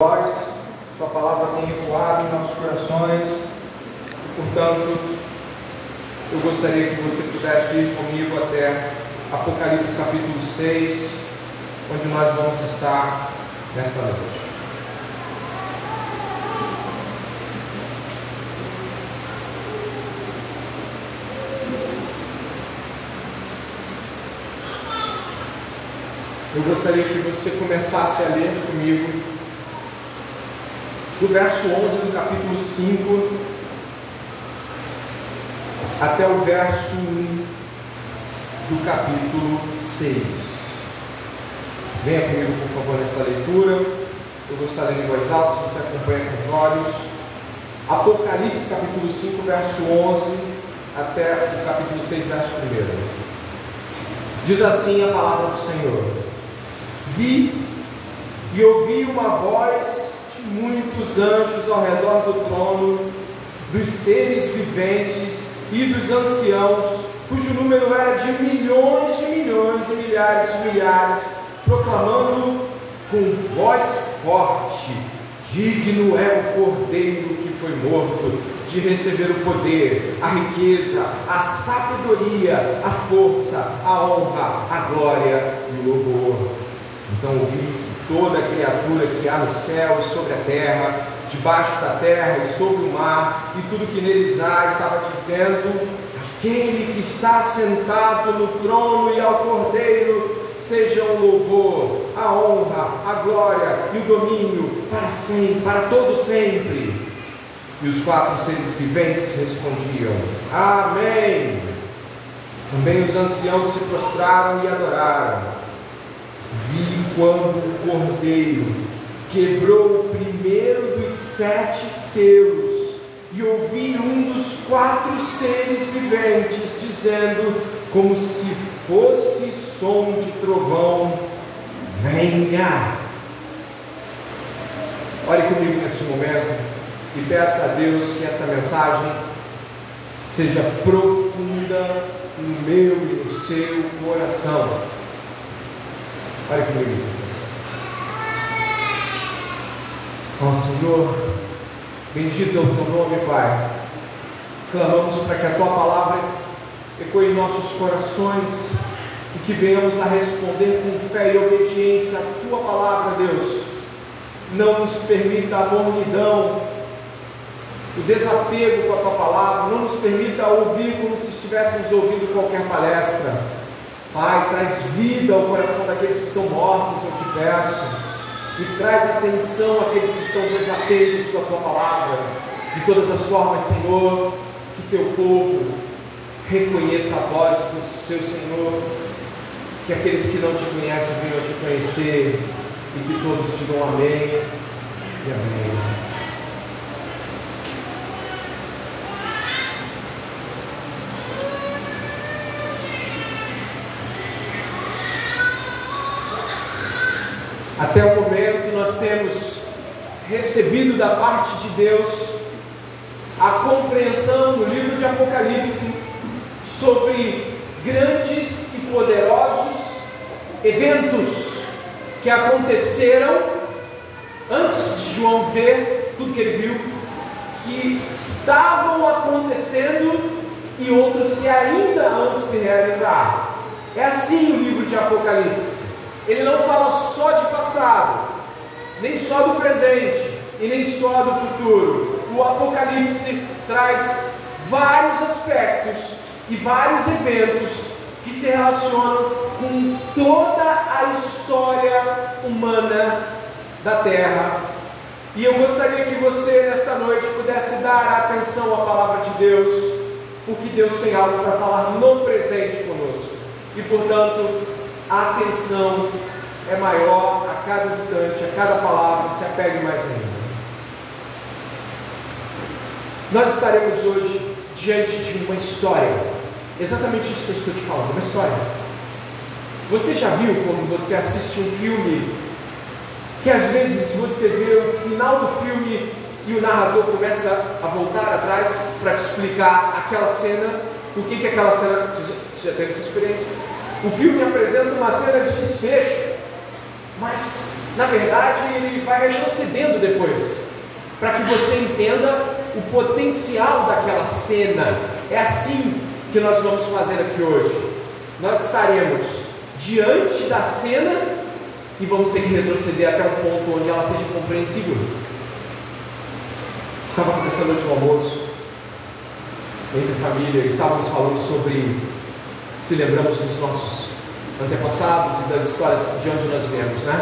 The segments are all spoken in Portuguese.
voz, Sua palavra tem ecoado em nossos corações, portanto, eu gostaria que você pudesse ir comigo até Apocalipse capítulo 6, onde nós vamos estar nesta noite. Eu gostaria que você começasse a ler comigo do verso 11 do capítulo 5 até o verso 1 do capítulo 6. Venha comigo, por favor, nesta leitura. Eu lendo em voz alta, se você acompanha com os olhos. Apocalipse, capítulo 5, verso 11 até o capítulo 6, verso 1. Diz assim a palavra do Senhor vi e ouvi uma voz de muitos anjos ao redor do trono, dos seres viventes e dos anciãos, cujo número era de milhões de milhões e milhares de milhares, proclamando com voz forte: Digno é o cordeiro que foi morto de receber o poder, a riqueza, a sabedoria, a força, a honra, a glória e o louvor. Então ouvi toda criatura que há no céu e sobre a terra, debaixo da terra e sobre o mar, e tudo que neles há, estava dizendo: Aquele que está sentado no trono e ao cordeiro, seja o louvor, a honra, a glória e o domínio para sempre, para todo sempre. E os quatro seres viventes respondiam: Amém. Também os anciãos se prostraram e adoraram vi quando o cordeiro quebrou o primeiro dos sete selos e ouvi um dos quatro seres viventes dizendo, como se fosse som de trovão: Venha! Ore comigo nesse momento e peça a Deus que esta mensagem seja profunda no meu e no seu coração Olha comigo. Ó Senhor, bendito é o teu nome, Pai. Clamamos para que a tua palavra ecoe em nossos corações e que venhamos a responder com fé e obediência à tua palavra, Deus. Não nos permita a mornidão, o desapego com a tua palavra, não nos permita ouvir como se estivéssemos ouvindo qualquer palestra Pai, traz vida ao coração daqueles que estão mortos, eu te peço. E traz atenção àqueles que estão desatentos com a tua palavra. De todas as formas, Senhor, que teu povo reconheça a voz do seu Senhor. Que aqueles que não te conhecem venham te conhecer. E que todos digam amém e amém. Até o momento nós temos recebido da parte de Deus a compreensão no livro de Apocalipse sobre grandes e poderosos eventos que aconteceram antes de João ver tudo que ele viu, que estavam acontecendo e outros que ainda de se realizar. É assim o livro de Apocalipse ele não fala só de passado, nem só do presente e nem só do futuro. O Apocalipse traz vários aspectos e vários eventos que se relacionam com toda a história humana da Terra. E eu gostaria que você, nesta noite, pudesse dar atenção à palavra de Deus, porque Deus tem algo para falar no presente conosco. E, portanto, a atenção é maior a cada instante, a cada palavra, se apegue mais ainda. Nós estaremos hoje diante de uma história, exatamente isso que eu estou te falando, uma história. Você já viu quando você assiste um filme que às vezes você vê o final do filme e o narrador começa a voltar atrás para te explicar aquela cena, o que que aquela cena, você já teve essa experiência? O filme apresenta uma cena de desfecho, mas na verdade, ele vai retrocedendo depois, para que você entenda o potencial daquela cena. É assim que nós vamos fazer aqui hoje. Nós estaremos diante da cena e vamos ter que retroceder até um ponto onde ela seja compreensível. Estava acontecendo hoje no almoço, entre família, e estávamos falando sobre se lembramos dos nossos antepassados e das histórias de onde nós viemos, né?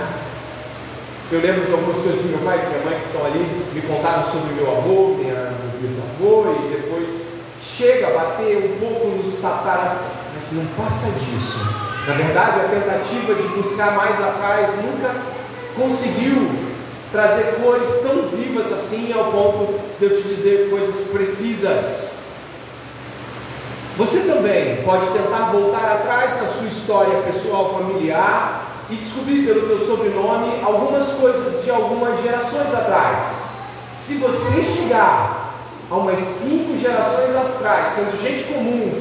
Eu lembro de algumas coisas que meu pai e minha mãe que estão ali me contaram sobre meu avô, minha bisavô, e depois chega a bater um pouco nos tatara, mas não passa disso. Na verdade, a tentativa de buscar mais atrás nunca conseguiu trazer cores tão vivas assim ao ponto de eu te dizer coisas precisas. Você também pode tentar voltar atrás na sua história pessoal, familiar e descobrir pelo teu sobrenome algumas coisas de algumas gerações atrás. Se você chegar a umas cinco gerações atrás, sendo gente comum,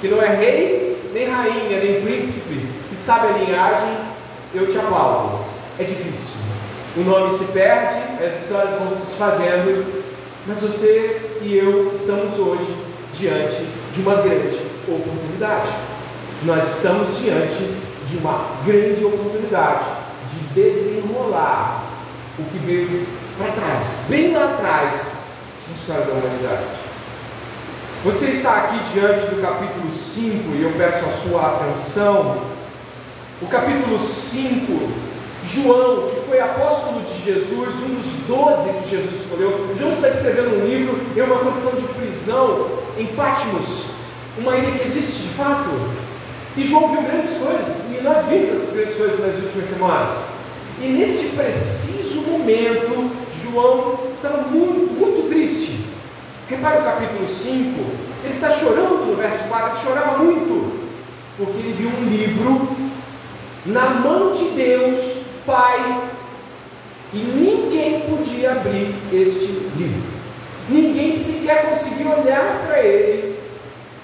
que não é rei, nem rainha, nem príncipe, que sabe a linhagem, eu te aplaudo. É difícil. O nome se perde, as histórias vão se desfazendo, mas você e eu estamos hoje diante de uma grande oportunidade. Nós estamos diante de uma grande oportunidade de desenrolar o que veio para trás, bem lá atrás, na história da humanidade. Você está aqui diante do capítulo 5 e eu peço a sua atenção. O capítulo 5, João, que foi apóstolo de Jesus, um dos doze que Jesus escolheu. João está escrevendo um livro em uma condição de prisão em Patmos, uma ilha que existe de fato. E João viu grandes coisas, e nós vimos essas grandes coisas nas últimas semanas. E neste preciso momento, João estava muito, muito triste. Repare o capítulo 5, ele está chorando no verso 4, ele chorava muito, porque ele viu um livro na mão de Deus, Pai, e ninguém podia abrir este livro. Ninguém sequer conseguia olhar para ele,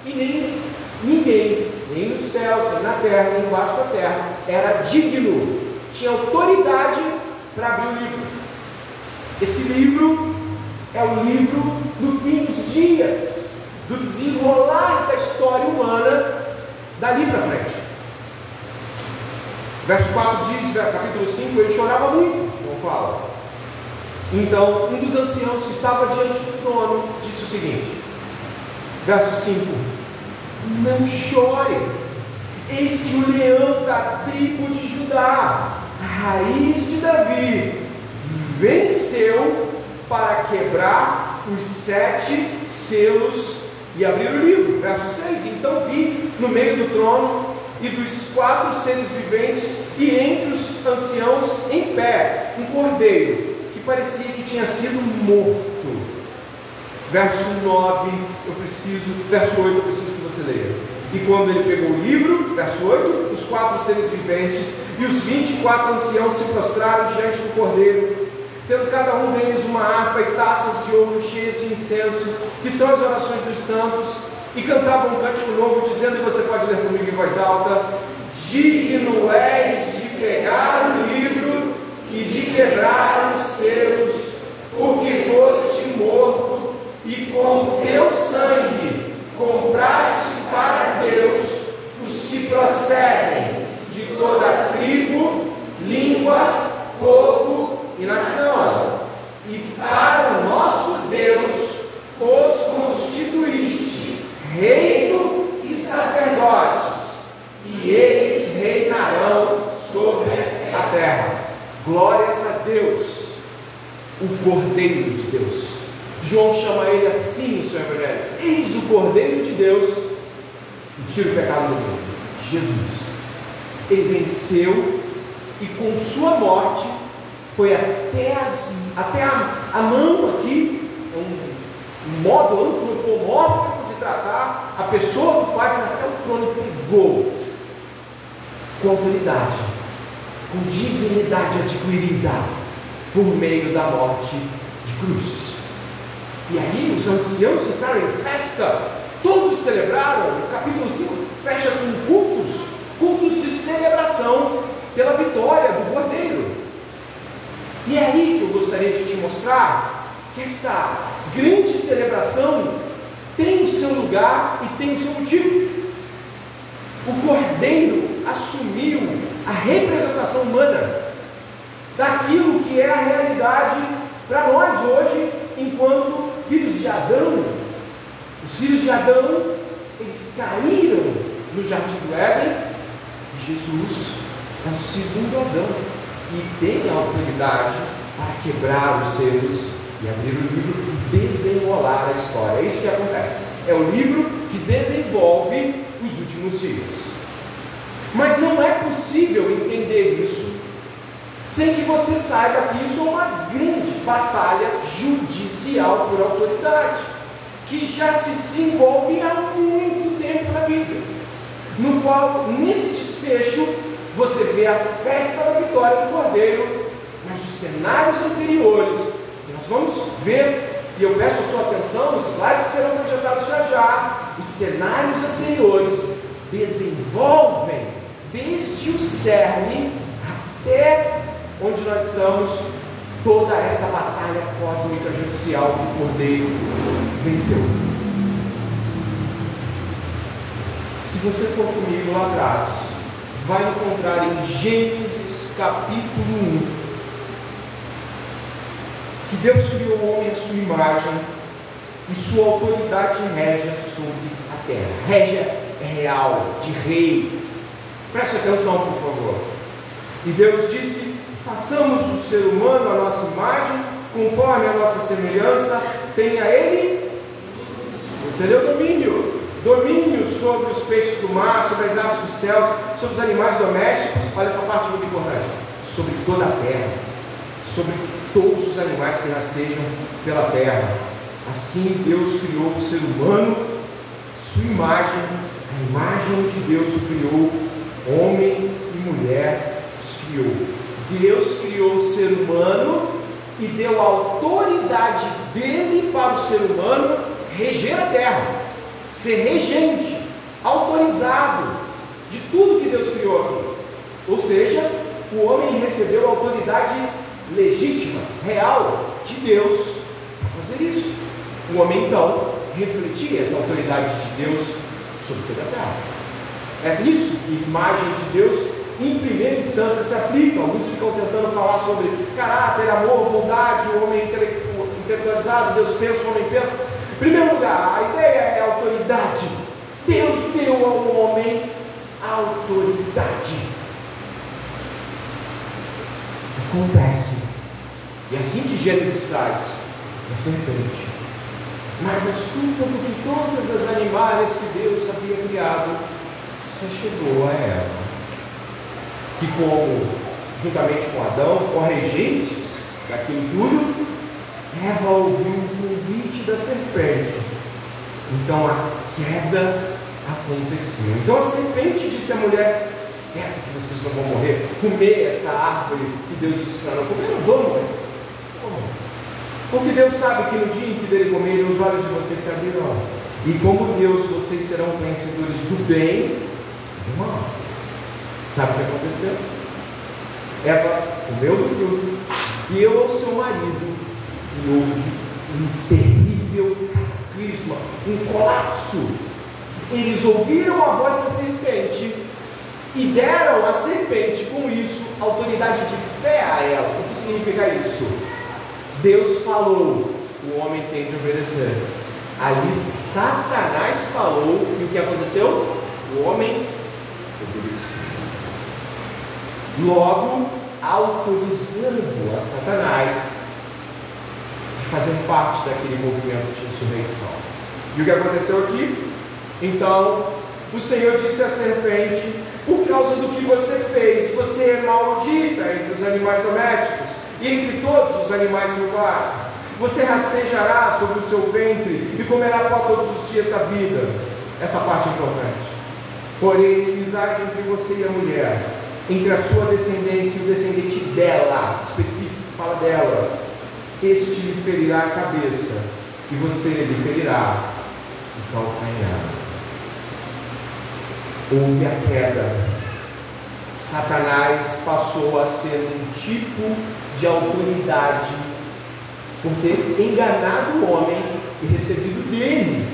e nem ninguém nem nos céus, nem na terra, nem embaixo da terra, era digno, tinha autoridade para abrir o livro. Esse livro é o livro do fim dos dias, do desenrolar da história humana dali para frente. Verso 4 diz, capítulo 5, ele chorava muito, não fala. Então, um dos anciãos que estava diante do trono disse o seguinte, verso 5: não chore. Eis que o leão da tribo de Judá, a raiz de Davi, venceu para quebrar os sete selos e abrir o livro. Verso 6: Então vi no meio do trono e dos quatro seres viventes e entre os anciãos em pé um cordeiro que parecia que tinha sido morto verso 9, eu preciso, verso 8, eu preciso que você leia. E quando ele pegou o livro, verso 8, os quatro seres viventes e os 24 anciãos se prostraram diante do cordeiro, tendo cada um deles uma harpa e taças de ouro cheias de incenso, que são as orações dos santos, e cantavam um cântico novo, dizendo, e você pode ler comigo em voz alta: Digno és de pegar o livro e de quebrar os selos, porque foste morto e com teu sangue compraste para Deus os que procedem de toda tribo, língua, povo e nação. E para o nosso Deus os reino e sacerdotes, e eles reinarão sobre a terra. Glórias a Deus, o Cordeiro de Deus João chama ele assim no seu Evangelho: Eis o Cordeiro de Deus que tira o pecado do mundo. Jesus. Ele venceu e com sua morte foi até, as, até a, a mão aqui, um, um modo antropomórfico tratar a pessoa do Pai, foi até o trono pegou com autoridade, com dignidade adquirida por meio da morte de cruz. E aí os anciãos ficaram em festa, todos celebraram. O capítulo 5 fecha com cultos, cultos de celebração pela vitória do cordeiro. E é aí que eu gostaria de te mostrar que esta grande celebração tem o seu lugar e tem o seu motivo. O cordeiro assumiu a representação humana daquilo que é a realidade para nós hoje, enquanto filhos de Adão. Os filhos de Adão, eles caíram no jardim do Éden, Jesus é o segundo Adão e tem a autoridade para quebrar os selos e abrir o livro e desenrolar a história. É isso que acontece. É o livro que desenvolve os últimos dias. Mas não é possível entender isso sem que você saiba que isso é uma grande batalha judicial por autoridade, que já se desenvolve há muito tempo na Bíblia, no qual, nesse desfecho, você vê a festa da vitória do Cordeiro, mas os cenários anteriores, vamos ver, e eu peço a sua atenção nos slides que serão projetados já já, os cenários anteriores desenvolvem desde o cerne até onde nós estamos, toda esta batalha cósmica judicial que o Cordeiro venceu. Se você for comigo lá atrás, vai encontrar em Gênesis capítulo 1 que Deus criou o homem à sua imagem e sua autoridade régia sobre a terra. Régia é real, de rei. Preste atenção, por favor. E Deus disse: façamos o ser humano a nossa imagem, conforme a nossa semelhança, tenha ele. Você deu domínio domínio sobre os peixes do mar, sobre as aves dos céus, sobre os animais domésticos, olha essa parte muito importante, sobre toda a terra, sobre todos os animais que rastejam pela terra. Assim Deus criou o ser humano, sua imagem, a imagem de Deus criou, homem e mulher os criou. Deus criou o ser humano e deu a autoridade dele para o ser humano reger a terra ser regente, autorizado de tudo que Deus criou aqui. Ou seja, o homem recebeu a autoridade legítima, real de Deus para fazer isso. O homem então refletia essa autoridade de Deus sobre toda a terra. É isso que imagem de Deus, em primeira instância, se aplica. Alguns ficam tentando falar sobre caráter, amor, bondade, o homem intelectualizado, Deus pensa, o homem pensa primeiro lugar, a ideia é a autoridade. Deus deu ao homem autoridade. Acontece. E assim que Gênesis traz, a serpente, mais astuta do que todas as animais que Deus havia criado, se chegou a ela. Que como, juntamente com Adão, corregentes daquilo tudo, Eva ouviu o convite da serpente. Então a queda aconteceu. Então a serpente disse à mulher: certo que vocês não vão morrer, comer esta árvore que Deus disse para não comer, não vão morrer. Porque Deus sabe que no dia em que dele comerem, os olhos de vocês se abrirão. E como Deus, vocês serão conhecedores do bem e do mal. Sabe o que aconteceu? Eva comeu do fruto, deu ao seu marido e houve um terrível cataclisma, um colapso. Eles ouviram a voz da serpente e deram à serpente, com isso, autoridade de fé a ela. O que significa isso? Deus falou, o homem tem de obedecer. Ali Satanás falou e o que aconteceu? O homem obedeceu. Logo, autorizando a Satanás fazer parte daquele movimento de insurreição. E o que aconteceu aqui? Então, o Senhor disse à serpente: Por causa do que você fez, você é maldita entre os animais domésticos e entre todos os animais selvagens. Você rastejará sobre o seu ventre e comerá pó todos os dias da vida. Essa parte é importante. Porém, inimizade entre você e a mulher, entre a sua descendência e o descendente dela, específico, fala dela, este lhe ferirá a cabeça, e você lhe ferirá o calcanhar. Houve a queda, Satanás passou a ser um tipo de autoridade por ter enganado o homem e recebido dele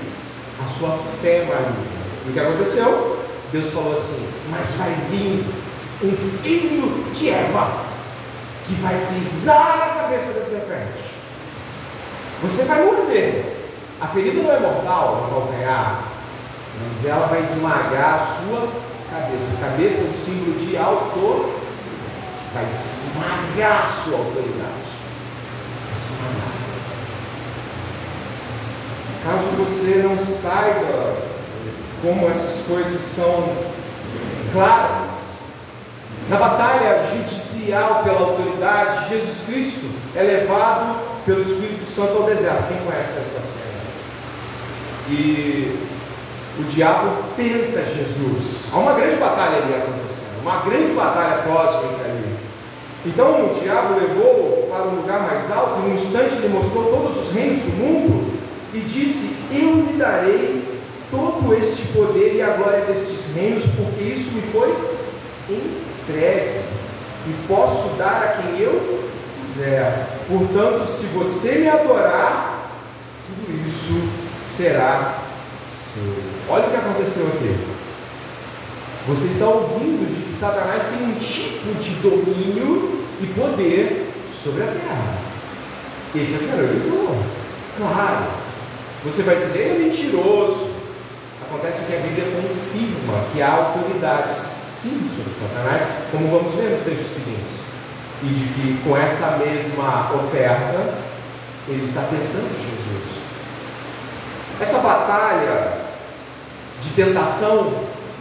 a sua fé maligna. E o que aconteceu? Deus falou assim: Mas vai vir um filho de Eva que vai pisar na cabeça da serpente. Você vai morder. A ferida não é mortal no calcanhar, mas ela vai esmagar a sua cabeça. A cabeça é um símbolo de autoridade. Vai esmagar a sua autoridade. Vai esmagar. Caso você não saiba como essas coisas são claras, na batalha judicial pela autoridade, Jesus Cristo é levado pelo Espírito Santo ao deserto. Quem conhece essa cena? E o diabo tenta Jesus. Há uma grande batalha ali acontecendo, uma grande batalha cósmica ali. Então o diabo levou para um lugar mais alto, e num instante ele mostrou todos os reinos do mundo e disse: Eu lhe darei todo este poder e a glória destes reinos, porque isso me foi entregue e posso dar a quem eu quiser. Portanto, se você me adorar, tudo isso será seu. Olha o que aconteceu aqui. Você está ouvindo de que Satanás tem um tipo de domínio e poder sobre a terra. Esse é o Claro. Você vai dizer, ele é mentiroso. Acontece que a Bíblia confirma que há autoridade sim sobre Satanás, como vamos ver nos textos seguintes. E de que com esta mesma oferta, ele está tentando Jesus. Essa batalha de tentação,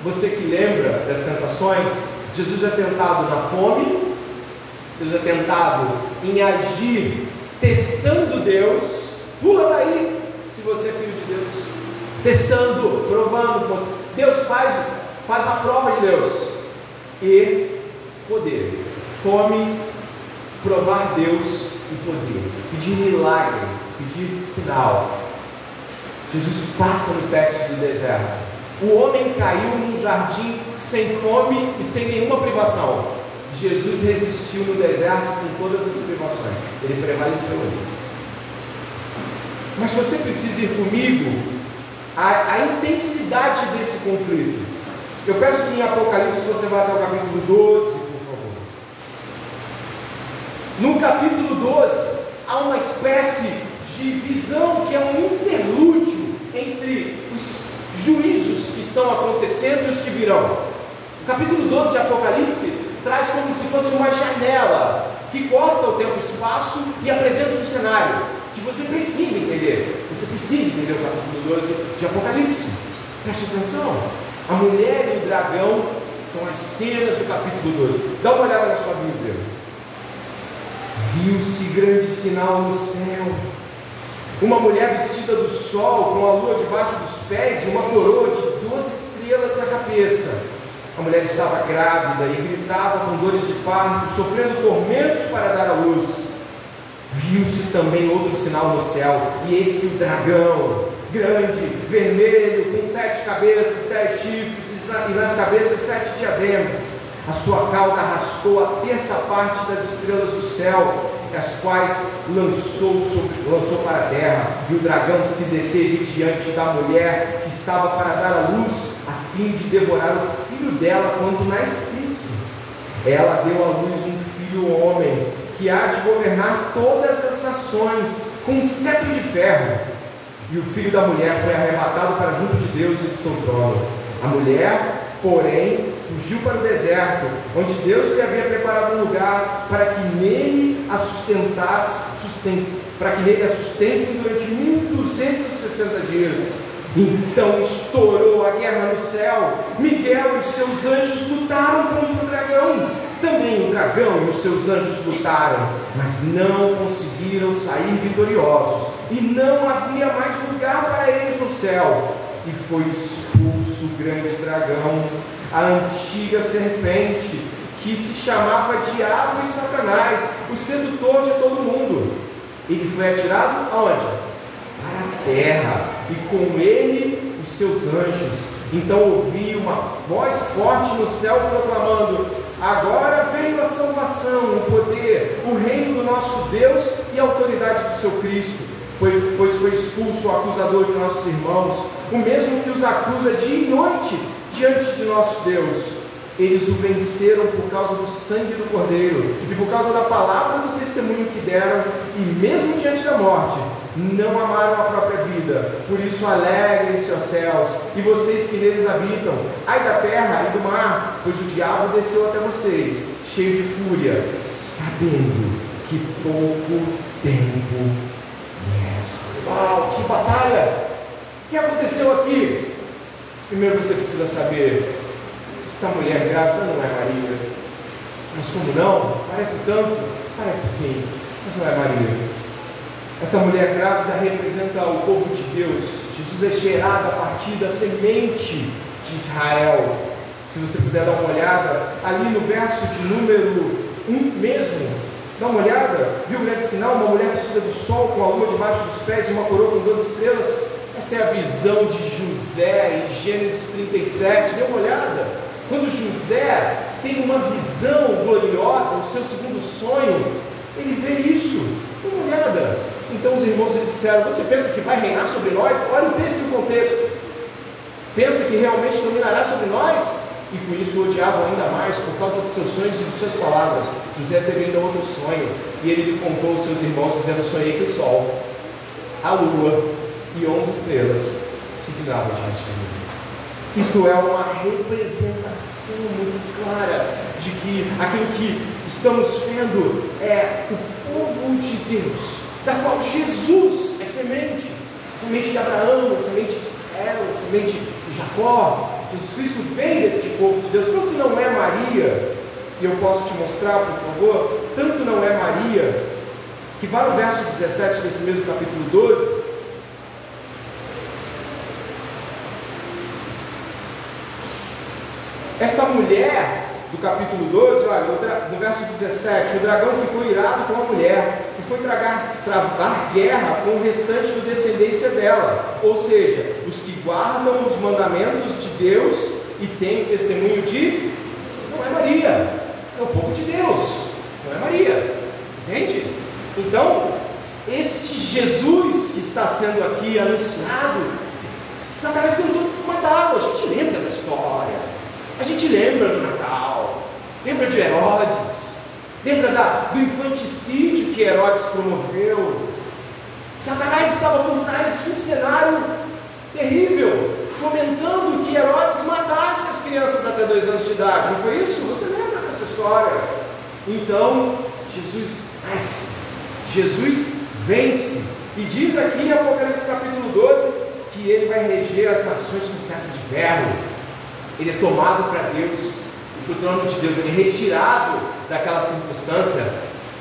você que lembra das tentações, Jesus é tentado na fome, Jesus é tentado em agir testando Deus. Pula daí, se você é filho de Deus. Testando, provando. Deus faz, faz a prova de Deus e poder. Fome, provar Deus e poder. Pedir milagre, pedir sinal. Jesus passa no teste do deserto. O homem caiu num jardim sem fome e sem nenhuma privação. Jesus resistiu no deserto com todas as privações. Ele prevaleceu ali. Mas você precisa ir comigo a, a intensidade desse conflito. Eu peço que em Apocalipse você vá até o capítulo 12, por favor. No capítulo 12, há uma espécie de visão que é um interlúdio entre os juízos que estão acontecendo e os que virão. O capítulo 12 de Apocalipse traz como se fosse uma janela que corta o tempo e o espaço e apresenta um cenário que você precisa entender. Você precisa entender o capítulo 12 de Apocalipse. Preste atenção. A mulher e o dragão são as cenas do capítulo 12. Dá uma olhada na sua Bíblia. Viu-se grande sinal no céu. Uma mulher vestida do sol, com a lua debaixo dos pés e uma coroa de doze estrelas na cabeça. A mulher estava grávida e gritava com dores de parto, sofrendo tormentos para dar à luz. Viu-se também outro sinal no céu, e eis que o dragão, grande, vermelho, com sete cabeças, dez chifres, e nas cabeças sete diademas. A sua cauda arrastou a terça parte das estrelas do céu, as quais lançou, lançou para a terra. E o dragão se deteve diante da mulher que estava para dar à luz, a fim de devorar o filho dela quando nascesse. Ela deu à luz um filho homem, que há de governar todas as nações, com um cetro de ferro e o filho da mulher foi arrebatado para junto de Deus e de seu trono. A mulher, porém, fugiu para o deserto, onde Deus lhe havia preparado um lugar para que nele a sustentasse, para que nele a sustente durante 1260 dias. Então estourou a guerra no céu. Miguel e os seus anjos lutaram contra o dragão. Também o dragão e os seus anjos lutaram, mas não conseguiram sair vitoriosos e não havia mais lugar para eles no céu. E foi expulso o grande dragão, a antiga serpente, que se chamava Diabo e Satanás, o sedutor de todo mundo. Ele foi atirado aonde? Para a terra, e com ele os seus anjos. Então ouvi uma voz forte no céu proclamando: Agora veio a salvação, o poder, o reino do nosso Deus e a autoridade do seu Cristo, pois foi expulso o acusador de nossos irmãos, o mesmo que os acusa dia e noite diante de nosso Deus. Eles o venceram por causa do sangue do Cordeiro e por causa da palavra do testemunho que deram, e mesmo diante da morte, não amaram a própria vida. Por isso, alegrem-se, os céus, e vocês que neles habitam. Ai da terra e do mar, pois o diabo desceu até vocês, cheio de fúria, sabendo que pouco tempo resta. Uau, que batalha! O que aconteceu aqui? Primeiro você precisa saber esta mulher grávida não é Maria. Mas como não? Parece tanto? Parece sim, mas não é Maria. Esta mulher grávida representa o povo de Deus. Jesus é gerado a partir da semente de Israel. Se você puder dar uma olhada, ali no verso de número 1 mesmo, dá uma olhada, viu o grande sinal? Uma mulher vestida do sol, com a lua debaixo dos pés e uma coroa com duas estrelas. Esta é a visão de José em Gênesis 37. Dê uma olhada. Quando José tem uma visão gloriosa, o seu segundo sonho, ele vê isso. Dê uma olhada. Então os irmãos lhe disseram: Você pensa que vai reinar sobre nós? Olha o texto e o contexto. Pensa que realmente dominará sobre nós? E com isso o odiavam ainda mais por causa dos seus sonhos e de suas palavras. José teve ainda outro sonho, e ele lhe contou aos seus irmãos, dizendo: Sonhei que o sol, a lua e onze estrelas se inclinavam diante de mim. Isto é uma representação muito clara de que aquilo que estamos vendo é o povo de Deus, da qual Jesus é semente, semente de Abraão, semente de Israel, semente de Jacó. Jesus Cristo vem deste povo de Deus, tanto não é Maria, e eu posso te mostrar, por favor, tanto não é Maria, que vai no verso 17 desse mesmo capítulo 12, Esta mulher, do capítulo 12, olha, no verso 17, o dragão ficou irado com a mulher e foi tragar, travar guerra com o restante da descendência dela, ou seja, os que guardam os mandamentos de Deus e têm o testemunho de. Não é Maria, é o povo de Deus, não é Maria, entende? Então, este Jesus que está sendo aqui anunciado, Satanás tentou matá-lo, a gente lembra da história. A gente lembra do Natal, lembra de Herodes, lembra da, do infanticídio que Herodes promoveu. Satanás estava por trás de um cenário terrível, fomentando que Herodes matasse as crianças até dois anos de idade. Não foi isso? Você lembra dessa história? Então, Jesus nasce, Jesus vence, e diz aqui em Apocalipse capítulo 12 que ele vai reger as nações com certo de ferro ele é tomado para Deus, e para o trono de Deus, ele é retirado daquela circunstância,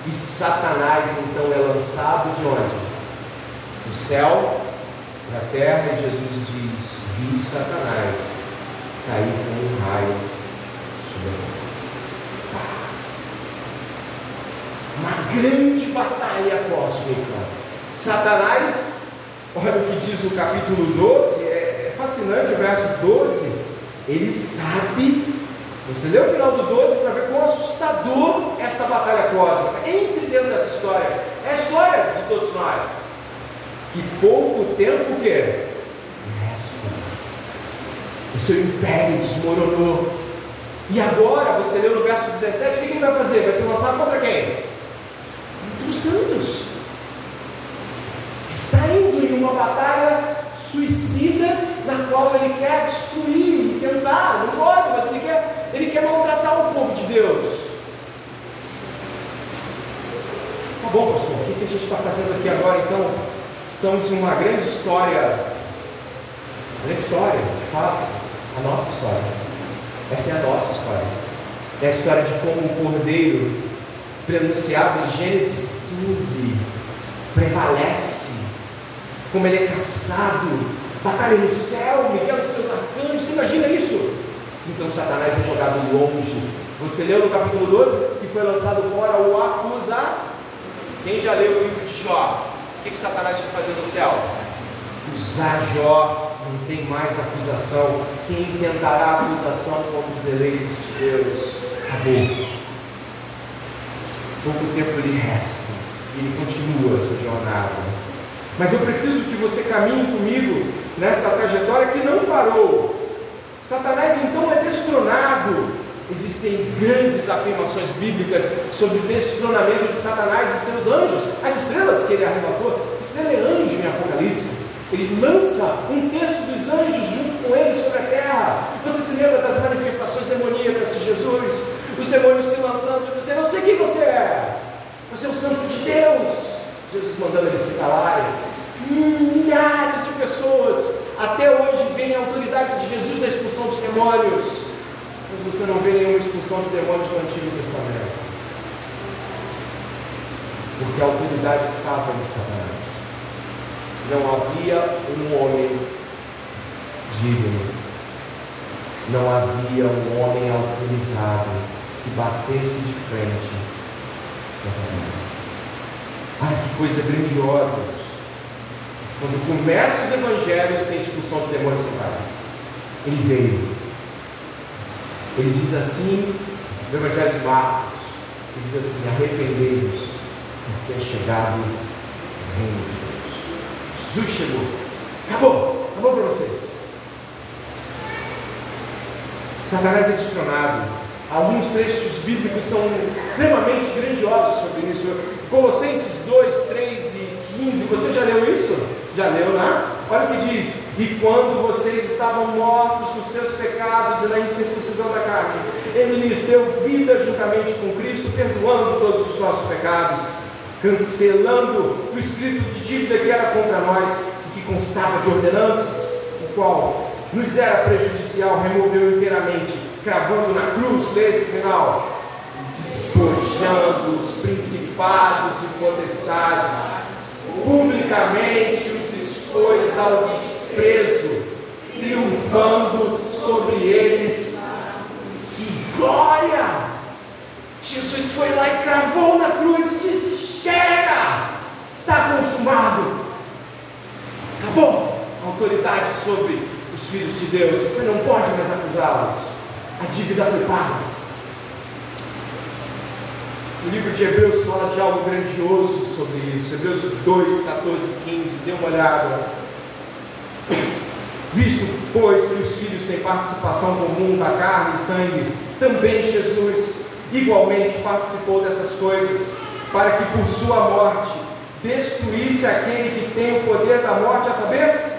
e Satanás então é lançado de onde? Do céu para a terra, e Jesus diz: Vi Satanás cair como um raio sobre a terra. Uma grande batalha cósmica. Satanás, olha o que diz o capítulo 12, é, é fascinante o verso 12 ele sabe. Você lê o final do 12 para ver quão assustador esta batalha cósmica. Entre dentro dessa história. É a história de todos nós. Que pouco tempo o quê? Resta. O seu império desmoronou. E agora, você lê no verso 17, o que ele vai fazer? Vai ser lançado contra quem? Contra os santos. Está indo em uma batalha suicida na qual ele quer destruir, tentar, não pode, mas ele quer, ele quer maltratar o povo de Deus. Tá bom, pastor, o que a gente está fazendo aqui agora então? Estamos em uma grande história, grande história, de fato, a nossa história. Essa é a nossa história. É a história de como o cordeiro, pronunciado em Gênesis 15, prevalece, como ele é caçado batalha no céu, Miguel e seus arcanos, você imagina isso? Então Satanás é jogado longe. Você leu no capítulo 12 que foi lançado fora o acusar. Quem já leu o livro de Jó? O que, que Satanás foi fazer no céu? Acusar Jó, não tem mais acusação. Quem tentará acusação contra os eleitos de Deus? Acabou. Pouco tempo lhe resta. Ele continua essa jornada. Mas eu preciso que você caminhe comigo nesta trajetória que não parou. Satanás então é destronado Existem grandes afirmações bíblicas sobre o destronamento de Satanás e seus anjos. As estrelas que ele arrebatou, estrela é anjo em Apocalipse. Ele lança um terço dos anjos junto com ele sobre a terra. Você se lembra das manifestações demoníacas de Jesus? Os demônios se lançando, dizendo: Eu sei quem você é. Você é o Santo de Deus. Jesus mandando eles se calarem. Milhares de pessoas até hoje veem a autoridade de Jesus na expulsão dos demônios mas você não vê nenhuma expulsão de demônios no Antigo Testamento. Porque a autoridade estava em Satanás. Não havia um homem digno. Não havia um homem autorizado que batesse de frente com Satanás. Ai, que coisa grandiosa Quando começa os evangelhos, tem expulsão de demônios separados. Ele veio ele diz assim no Evangelho de Marcos, ele diz assim, arrependei-vos, porque é chegado o reino de Deus. Jesus chegou. Acabou, acabou para vocês. Satanás é destronado. Alguns trechos bíblicos são extremamente grandiosos sobre isso. Colossenses 2, 3 e 15, você já leu isso? Já leu, né? Olha o que diz: E quando vocês estavam mortos nos seus pecados e na incircuncisão da carne, Ele lhes deu vida juntamente com Cristo, perdoando todos os nossos pecados, cancelando o escrito de dívida que era contra nós e que constava de ordenanças, o qual nos era prejudicial, removeu inteiramente, cravando na cruz, nesse final, despojando os principados e potestades, publicamente os expôs ao desprezo, triunfando sobre eles. Que glória! Jesus foi lá e cravou na cruz e disse: Chega! Está consumado. Acabou a autoridade sobre os filhos de Deus. Você não pode mais acusá-los. A dívida foi paga. O livro de Hebreus fala de algo grandioso sobre isso. Hebreus 2, 14 e 15. Dê uma olhada. Visto, pois, que os filhos têm participação comum da carne e sangue, também Jesus igualmente participou dessas coisas, para que por sua morte destruísse aquele que tem o poder da morte, a saber,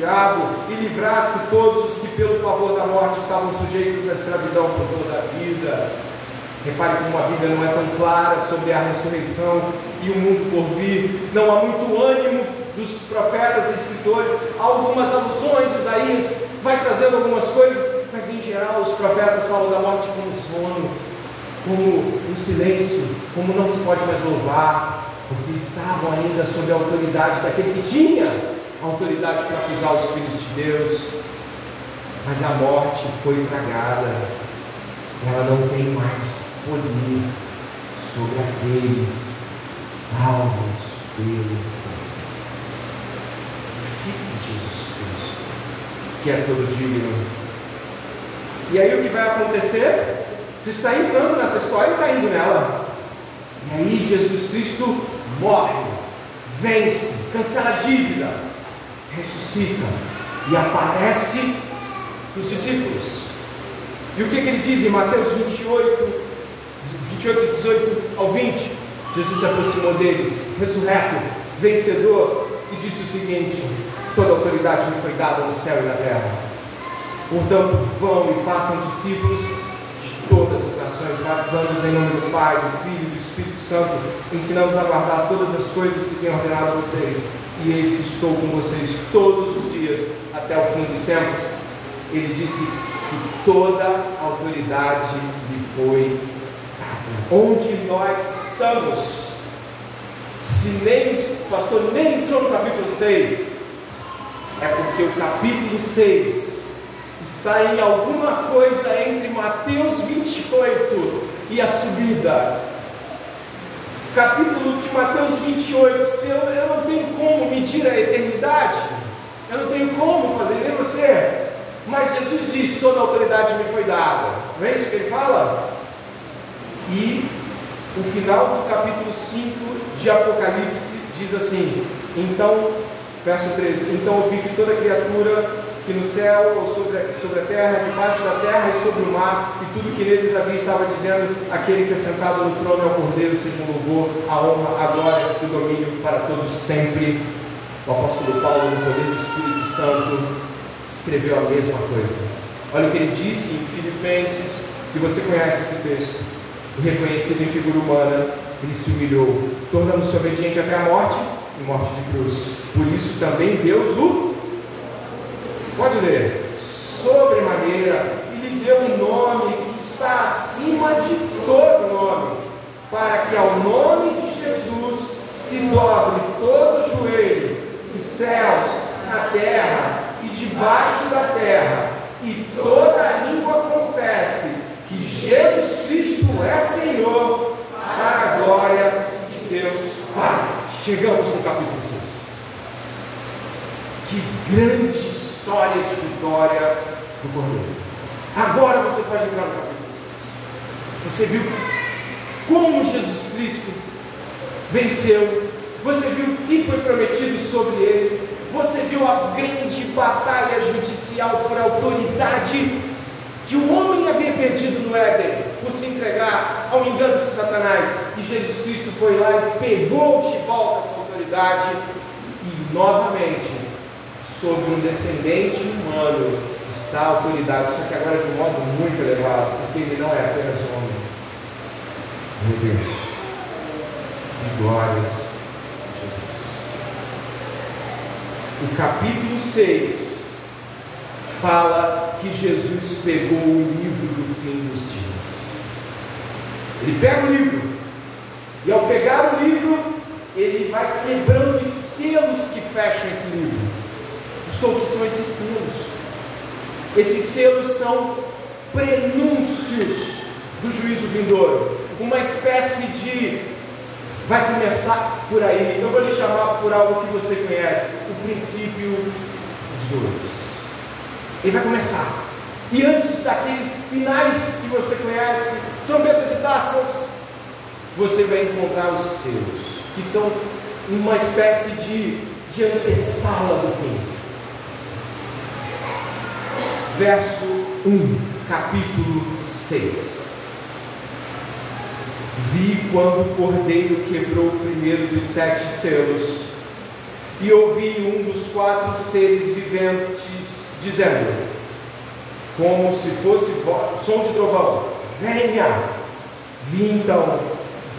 diabo, e livrasse todos os que pelo pavor da morte estavam sujeitos à escravidão por toda a vida. Repare como a Bíblia não é tão clara sobre a ressurreição e o mundo por vir. Não há muito ânimo dos profetas e escritores. Há algumas alusões, Isaías vai trazendo algumas coisas, mas em geral os profetas falam da morte como sono, como um silêncio, como não se pode mais louvar, porque estavam ainda sob a autoridade daquele que tinha autoridade para acusar os filhos de Deus. Mas a morte foi tragada, ela não tem mais poder sobre aqueles salvos pelo Filho de Jesus Cristo, que é todo digno. E aí o que vai acontecer? Você está entrando nessa história e está indo nela. E aí Jesus Cristo morre, vence, cancela a dívida, ressuscita e aparece para os discípulos. E o que, que ele diz em Mateus 28, 28, 18 ao 20, Jesus se aproximou deles, ressurreto, vencedor, e disse o seguinte: Toda autoridade me foi dada no céu e na terra. Portanto, vão e façam discípulos de todas as nações, batizando-os em nome do Pai, do Filho e do Espírito Santo, ensinando-os a guardar todas as coisas que tenho ordenado a vocês. E eis que estou com vocês todos os dias até o fim dos tempos. Ele disse que toda autoridade lhe foi onde nós estamos. Se nem o pastor nem entrou no capítulo 6, é porque o capítulo 6 está em alguma coisa entre Mateus 28 e a subida. Capítulo de Mateus 28, se eu, eu não tenho como medir a eternidade, eu não tenho como fazer, nem você. Mas Jesus diz: toda autoridade me foi dada Não é isso que ele fala? E o final do capítulo 5 de Apocalipse diz assim: Então, verso 13: Então ouvi que toda criatura que no céu ou sobre a, sobre a terra, debaixo da terra e sobre o mar, e tudo que neles havia estava dizendo: Aquele que é sentado no trono é o Cordeiro, seja o louvor, a honra, a glória e o domínio para todos sempre. O apóstolo Paulo, no poder do Espírito Santo, escreveu a mesma coisa. Olha o que ele disse em Filipenses, que você conhece esse texto. Reconhecido em figura humana, ele se humilhou, tornando-se obediente até a morte e morte de cruz. Por isso também Deus o Pode ler. Sobremaneira, e lhe deu um nome que está acima de todo nome, para que ao nome de Jesus se dobre todo o joelho, os céus, na terra e debaixo da terra, e toda língua confesse que Jesus Cristo é Senhor, para a glória de Deus Pai. Chegamos no capítulo 6. Que grande história de vitória do Cordeiro. Agora você pode entrar no capítulo 6. Você viu como Jesus Cristo venceu, você viu o que foi prometido sobre ele, você viu a grande batalha judicial por autoridade que o homem havia perdido no Éden por se entregar ao engano de Satanás. E Jesus Cristo foi lá e pegou de volta essa autoridade e novamente sobre um descendente humano está a autoridade, só que agora de um modo muito elevado, porque ele não é apenas homem. Meu Deus, e glórias a Jesus. O capítulo 6 fala que Jesus pegou o livro do fim dos dias. Ele pega o livro, e ao pegar o livro, ele vai quebrando os selos que fecham esse livro. Pastor, o que são esses selos? Esses selos são prenúncios do juízo vindouro, uma espécie de. Vai começar por aí, eu vou lhe chamar por algo que você conhece, o princípio dos dores. Ele vai começar. E antes daqueles finais que você conhece, trombetas e taças, você vai encontrar os selos, que são uma espécie de, de antessala do fim verso 1, capítulo 6. Vi quando o cordeiro quebrou o primeiro dos sete selos, e ouvi um dos quatro seres viventes dizendo, como se fosse som de trovão: Venha! Vi então,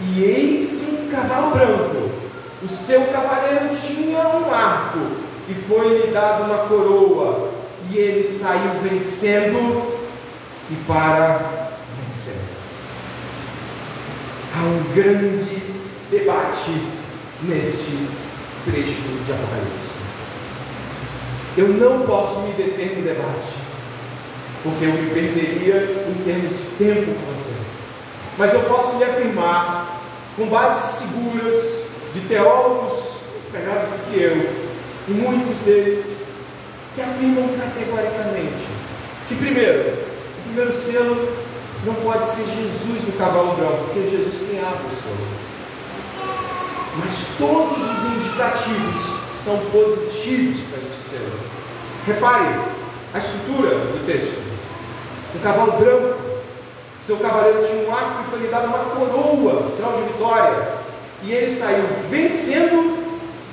e eis um cavalo branco. O seu cavaleiro tinha um arco, e foi-lhe dado uma coroa e ele saiu vencendo e para vencer. Há um grande debate neste trecho de Apocalipse. Eu não posso me deter no debate, porque eu me perderia em termos de tempo com você. Mas eu posso lhe afirmar, com bases seguras, de teólogos melhores do que eu, e muitos deles que afirmam categoricamente que, primeiro, o primeiro selo não pode ser Jesus no cavalo branco, porque é Jesus quem abre o selo. Mas todos os indicativos são positivos para este selo. Repare a estrutura do texto. Um cavalo branco, seu cavaleiro tinha um arco e foi lhe dado uma coroa, sinal de vitória. E ele saiu vencendo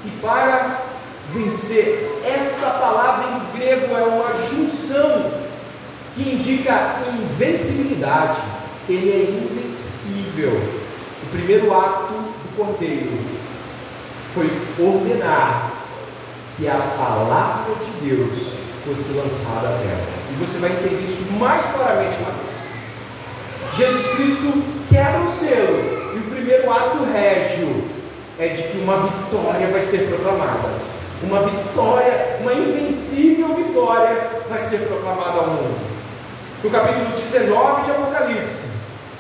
e para vencer. Esta palavra em grego é uma junção que indica invencibilidade. Ele é invencível. O primeiro ato do cordeiro foi ordenar que a palavra de Deus fosse lançada à terra. E você vai entender isso mais claramente lá Jesus Cristo quebra o selo. E o primeiro ato régio é de que uma vitória vai ser proclamada. Uma vitória, uma invencível vitória vai ser proclamada ao mundo. No capítulo 19 de Apocalipse,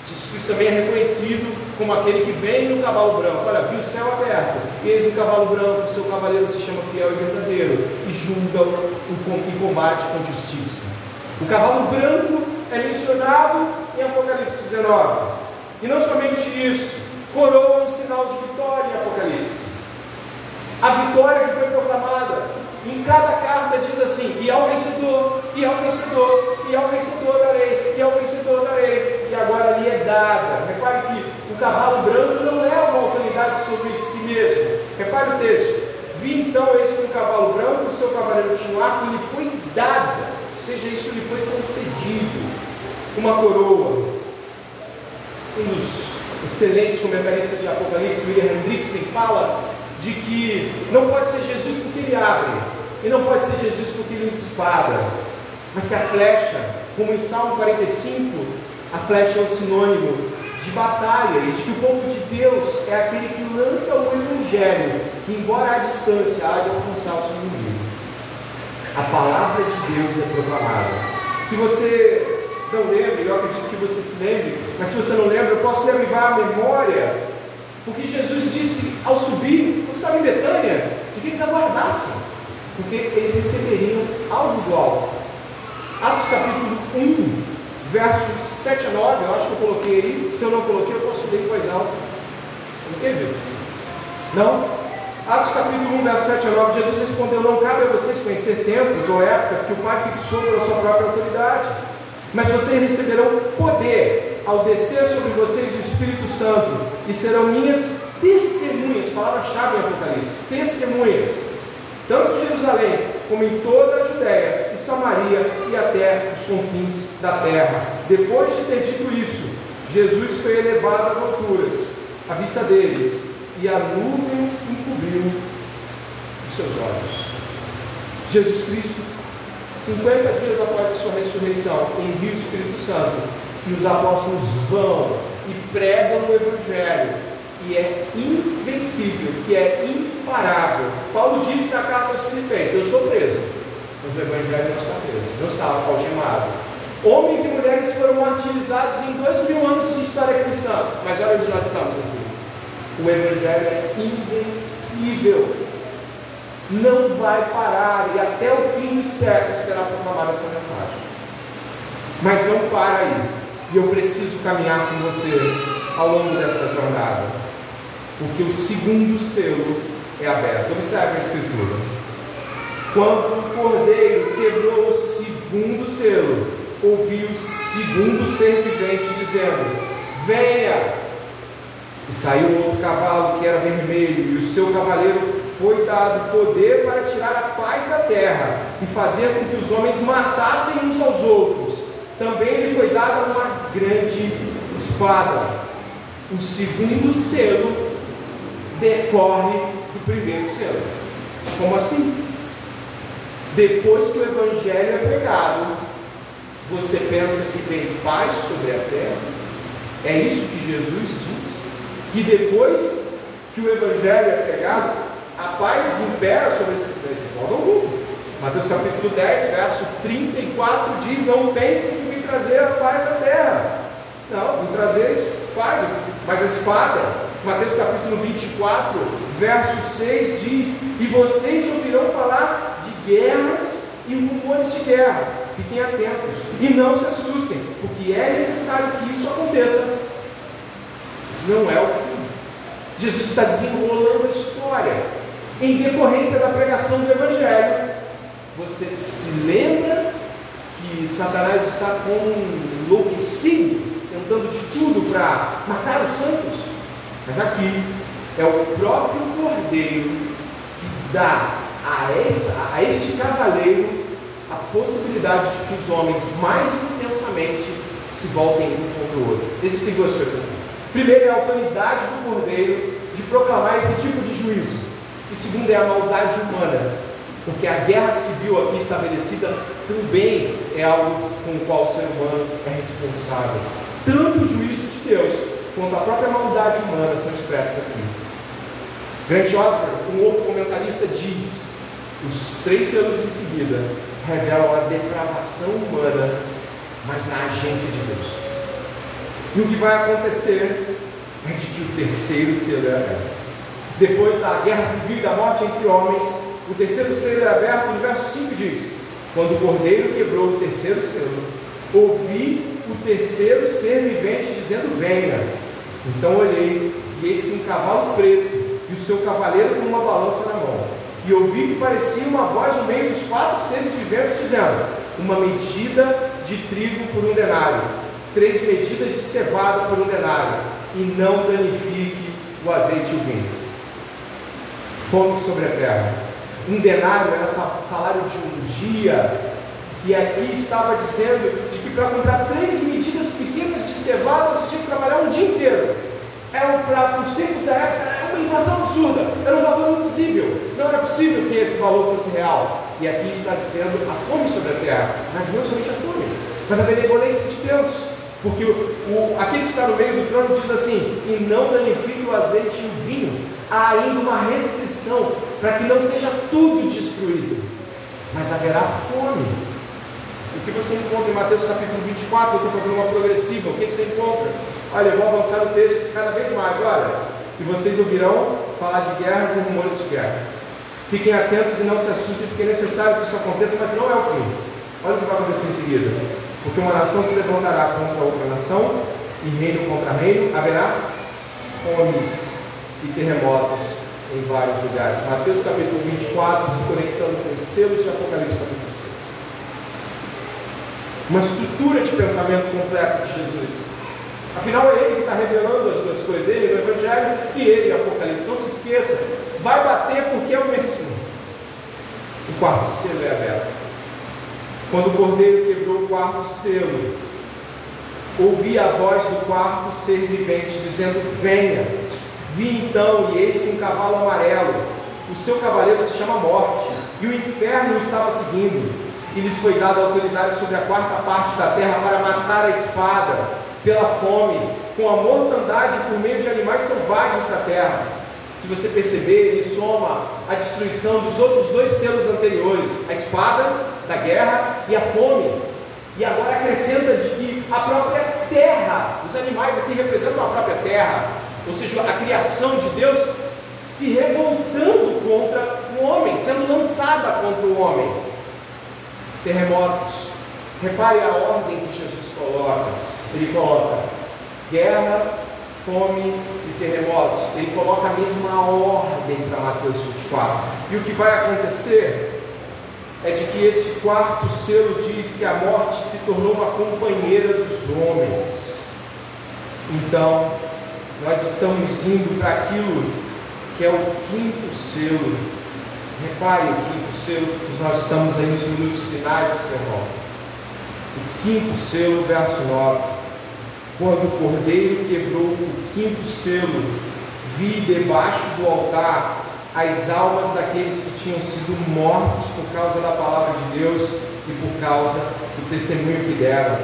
Jesus Cristo também é reconhecido como aquele que vem no cavalo branco. Olha, viu o céu aberto, eis o cavalo branco, o seu cavaleiro se chama fiel e verdadeiro, e julga em combate com justiça. O cavalo branco é mencionado em Apocalipse 19. E não somente isso, coroa um sinal de vitória em Apocalipse. A vitória que foi proclamada em cada carta diz assim: e ao vencedor, e ao vencedor, e ao vencedor darei, e ao vencedor darei. E agora ali é dada. Repare que o cavalo branco não é uma autoridade sobre si mesmo. Repare o texto. Vi então esse com o cavalo branco, o seu cavaleiro tinha um arco, e lhe foi dada, ou seja, isso lhe foi concedido, uma coroa. Um dos excelentes comentaristas de Apocalipse, William Hendrickson, fala de que não pode ser Jesus porque ele abre, e não pode ser Jesus porque ele espada, mas que a flecha, como em Salmo 45, a flecha é um sinônimo de batalha e de que o povo de Deus é aquele que lança o Evangelho, que embora à distância há de alcançar o seu inimigo. A palavra de Deus é proclamada. Se você não lembra, eu acredito que você se lembre, mas se você não lembra, eu posso levar à memória o que Jesus disse ao subir, quando estava em Betânia, de que eles aguardassem, porque eles receberiam algo do alto. Atos capítulo 1, versos 7 a 9, eu acho que eu coloquei aí. Se eu não coloquei, eu posso ler em voz alta. Viu? Não? Atos capítulo 1, verso 7 a 9, Jesus respondeu: Não cabe a vocês conhecer tempos ou épocas que o Pai fixou pela sua própria autoridade, mas vocês receberão poder ao descer sobre vocês o Espírito Santo e serão minhas testemunhas, palavra-chave em Apocalipse, testemunhas, tanto em Jerusalém como em toda a Judéia e Samaria e até os confins da terra. Depois de ter dito isso, Jesus foi elevado às alturas, à vista deles, e a nuvem encobriu os seus olhos. Jesus Cristo, 50 dias após a sua ressurreição, envia o Espírito Santo e os apóstolos vão e pregam o Evangelho, e é invencível, que é imparável. Paulo disse na carta aos Filipenses: Eu estou preso, mas o Evangelho não está preso, não estava algemado. Homens e mulheres foram martirizados em dois mil anos de história cristã, mas olha onde nós estamos aqui. O Evangelho é invencível, não vai parar, e até o fim do século será proclamada essa mensagem. Mas não para aí, e eu preciso caminhar com você ao longo desta jornada, porque o segundo selo é aberto. Observe a Escritura. Quando o cordeiro quebrou o segundo selo, ouviu o segundo ser vivente dizendo: Venha! E saiu outro cavalo que era vermelho, e o seu cavaleiro foi dado poder para tirar a paz da terra e fazer com que os homens matassem uns aos outros. Também lhe foi dada uma grande espada. O segundo selo decorre do primeiro selo. Como assim? Depois que o evangelho é pregado, você pensa que vem paz sobre a terra? É isso que Jesus diz? que depois que o Evangelho é pregado, a paz impera sobre esse de modo algum. Mateus capítulo 10, verso 34 diz: Não pensem que vim trazer a paz à terra. Não, vim trazer paz, mas a espada. Mateus capítulo 24, verso 6 diz: E vocês ouvirão falar de guerras e rumores de guerras. Fiquem atentos e não se assustem, porque é necessário que isso aconteça, não é o fim. Jesus está desenrolando a história. Em decorrência da pregação do Evangelho, você se lembra que Satanás está como enlouquecido, tentando de tudo para matar os santos? Mas aqui é o próprio Cordeiro que dá a, essa, a este cavaleiro a possibilidade de que os homens mais intensamente se voltem um contra o outro. Existem duas coisas aqui. Primeiro é a autoridade do Cordeiro de proclamar esse tipo de juízo. E segundo é a maldade humana, porque a guerra civil aqui estabelecida também é algo com o qual o ser humano é responsável. Tanto o juízo de Deus quanto a própria maldade humana são expressos aqui. Grant Osborne, um outro comentarista, diz: os três selos em seguida revelam a depravação humana, mas na agência de Deus. E o que vai acontecer é de que o terceiro aberto. Depois da guerra civil e da morte entre homens, o terceiro selo é aberto. No verso 5 diz: Quando o cordeiro quebrou o terceiro selo, ouvi o terceiro ser vivente dizendo: Venha. Então olhei, e eis que um cavalo preto, e o seu cavaleiro com uma balança na mão. E ouvi que parecia uma voz no meio dos quatro seres viventes dizendo: Uma medida de trigo por um denário, três medidas de cevada por um denário, e não danifique o azeite e o vinho. Fome sobre a terra. Um denário era salário de um dia, e aqui estava dizendo de que para comprar três medidas pequenas de cevada você tinha que trabalhar um dia inteiro. Era para os tempos da época, era uma inflação absurda, era um valor indizível. Não era possível que esse valor fosse real. E aqui está dizendo a fome sobre a terra, mas não somente a fome, mas a benevolência de Deus. Porque o, o, aquele que está no meio do trono diz assim: e não danifique o azeite e o vinho. Há ainda uma restrição para que não seja tudo destruído, mas haverá fome. O que você encontra em Mateus capítulo 24, eu estou fazendo uma progressiva, o que, você encontra? Olha, eu vou avançar o texto cada vez mais, olha, e vocês ouvirão falar de guerras e rumores de guerras. Fiquem atentos e não se assustem, porque é necessário que isso aconteça, mas não é o fim. Olha o que vai acontecer em seguida. Porque uma nação se levantará contra outra nação, e reino contra reino, haverá fomes e terremotos em vários lugares. Mateus capítulo 24, se conectando com os selos de Apocalipse capítulo 6 uma estrutura de pensamento completo de Jesus. Afinal, é Ele que está revelando as duas coisas, Ele no Evangelho e Ele no Apocalipse. Não se esqueça, vai bater porque é o mesmo. O quarto selo é aberto. Quando o cordeiro quebrou o quarto selo, ouvi a voz do quarto ser vivente dizendo: Venha. Vi então, e eis que um cavalo amarelo, o seu cavaleiro se chama Morte, e o inferno o estava seguindo e lhes foi dada autoridade sobre a quarta parte da terra para matar a espada, pela fome, com a mortandade por meio de animais selvagens da terra. Se você perceber, ele soma a destruição dos outros dois selos anteriores, a espada da guerra e a fome. E agora acrescenta de que a própria terra, os animais aqui representam a própria terra, ou seja, a criação de Deus se revoltando contra o homem, sendo lançada contra o homem terremotos. Repare a ordem que Jesus coloca. Ele coloca guerra, fome e terremotos. Ele coloca a mesma ordem para Mateus 24. E o que vai acontecer é de que esse quarto selo diz que a morte se tornou uma companheira dos homens. Então, nós estamos indo para aquilo que é o quinto selo Repare o quinto selo, nós estamos aí nos minutos finais do sermão. O quinto selo, verso 9. Quando o cordeiro quebrou o quinto selo, vi debaixo do altar as almas daqueles que tinham sido mortos por causa da palavra de Deus e por causa do testemunho que deram.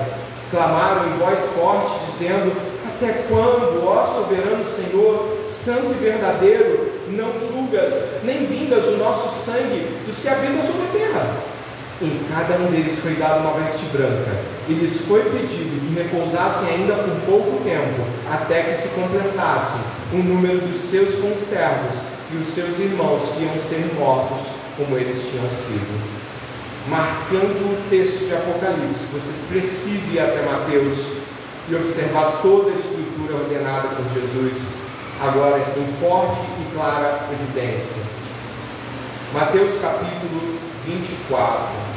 Clamaram em voz forte, dizendo: Até quando, ó soberano Senhor, santo e verdadeiro, não julgas, nem vingas o nosso sangue dos que habitam sobre a terra. Em cada um deles foi dada uma veste branca, e lhes foi pedido que repousassem ainda por pouco tempo, até que se completasse o número dos seus conservos e os seus irmãos que iam ser mortos, como eles tinham sido. Marcando o texto de Apocalipse, você precisa ir até Mateus e observar toda a estrutura ordenada por Jesus agora em forte e clara evidência. Mateus capítulo 24.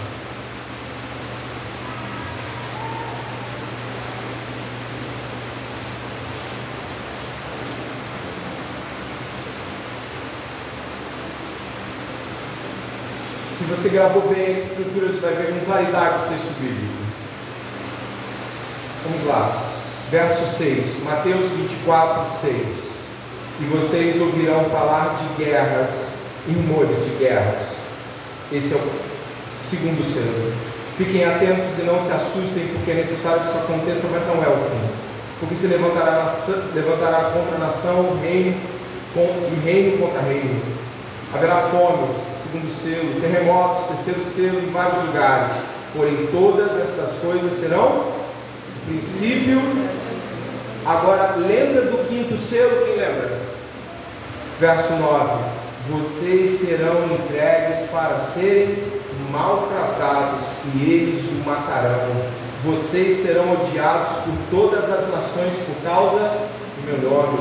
Se você gravou bem as escrituras, você vai ver com claridade o texto bíblico. Vamos lá. Verso 6, Mateus 24, 6 e vocês ouvirão falar de guerras e rumores de guerras. Esse é o segundo selo. Fiquem atentos e não se assustem, porque é necessário que isso aconteça, mas não é o fim. Porque se levantará, nação, levantará contra a nação, reino com, e reino contra reino. Haverá fomes, segundo selo, terremotos, terceiro selo em vários lugares. Porém, todas estas coisas serão princípio. Agora, lembra do quinto selo? Quem lembra? Verso 9: Vocês serão entregues para serem maltratados, e eles o matarão, vocês serão odiados por todas as nações por causa do meu nome.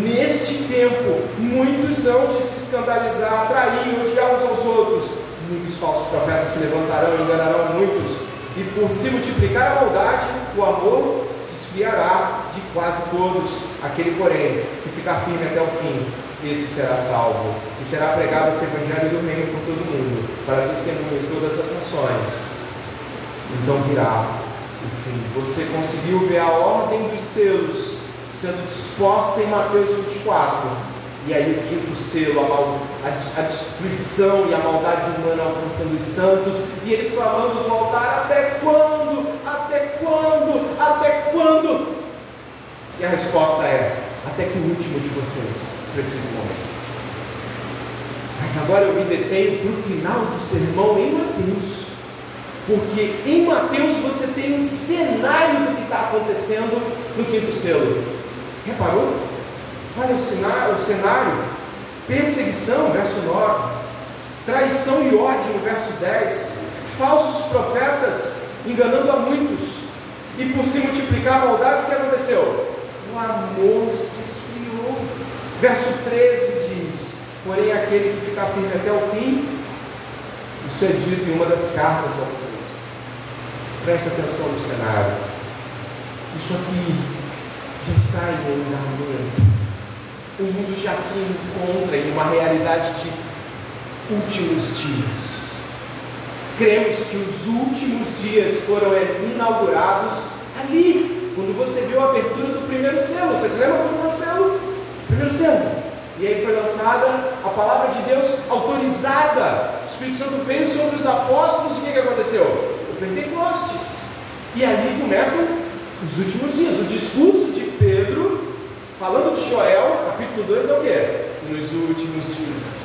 Neste tempo, muitos hão de se escandalizar, trair, odiar uns aos outros. Muitos falsos profetas se levantarão e enganarão muitos. E por se multiplicar a maldade, o amor se esfriará de quase todos. Aquele, porém, que ficar firme até o fim, esse será salvo. E será pregado esse evangelho do reino por todo mundo, para testemunho de todas as nações. Então virá enfim, você conseguiu ver a ordem dos selos sendo disposta em Mateus 24. E aí o quinto selo, a, mal, a, a destruição e a maldade humana alcançando os santos, e eles falando do altar, até quando? Quando? E a resposta é, até que o último de vocês precise morrer. Mas agora eu me detenho para o final do sermão em Mateus. Porque em Mateus você tem um cenário do que está acontecendo no quinto selo. Reparou? Olha o cenário, o cenário. Perseguição, verso 9. Traição e ódio, verso 10. Falsos profetas enganando a muitos. E por se multiplicar a maldade, o que aconteceu? O amor se esfriou. Verso 13 diz: Porém, aquele que ficar firme até o fim, isso é dito em uma das cartas do Preste atenção no cenário. Isso aqui já está em andamento. O mundo já se encontra em uma realidade de últimos dias. Cremos que os últimos dias foram inaugurados ali, quando você viu a abertura do primeiro selo. Você se lembra do primeiro selo? Primeiro selo. E aí foi lançada a palavra de Deus autorizada. O Espírito Santo veio sobre os apóstolos e o que, que aconteceu? Pentecostes. E ali começam os últimos dias. O discurso de Pedro, falando de Joel, capítulo 2 é o que? Nos últimos dias.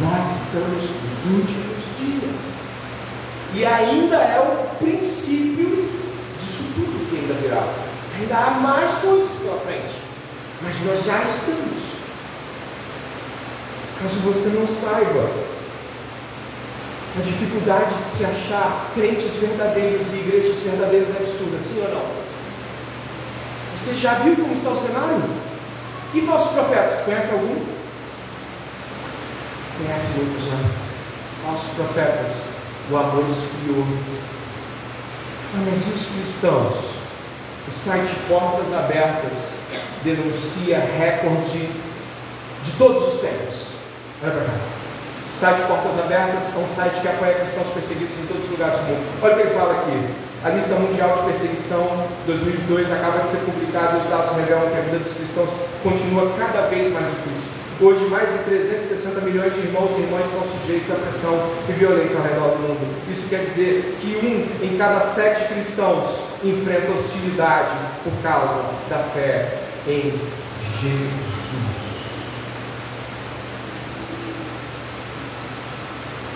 Nós estamos nos últimos dias. E ainda é o princípio ainda virá. Ainda há mais coisas pela frente. Mas nós já estamos. Caso você não saiba, a dificuldade de se achar crentes verdadeiros e igrejas verdadeiras é absurda, sim ou não? Você já viu como está o cenário? E falsos profetas, conhece algum? Conhece muitos, né? Falsos profetas, o amor esfriou. Mas e os cristãos? O site Portas Abertas denuncia recorde de todos os tempos. Olha para cá site Portas Abertas é um site que apoia cristãos perseguidos em todos os lugares do mundo. Olha o que ele fala aqui. A lista mundial de perseguição 2002 acaba de ser publicada e os dados revelam que a vida dos cristãos continua cada vez mais difícil. Hoje, mais de 360 milhões de irmãos e irmãs estão sujeitos à pressão e violência ao redor do mundo. Isso quer dizer que um em cada sete cristãos enfrenta hostilidade por causa da fé em Jesus.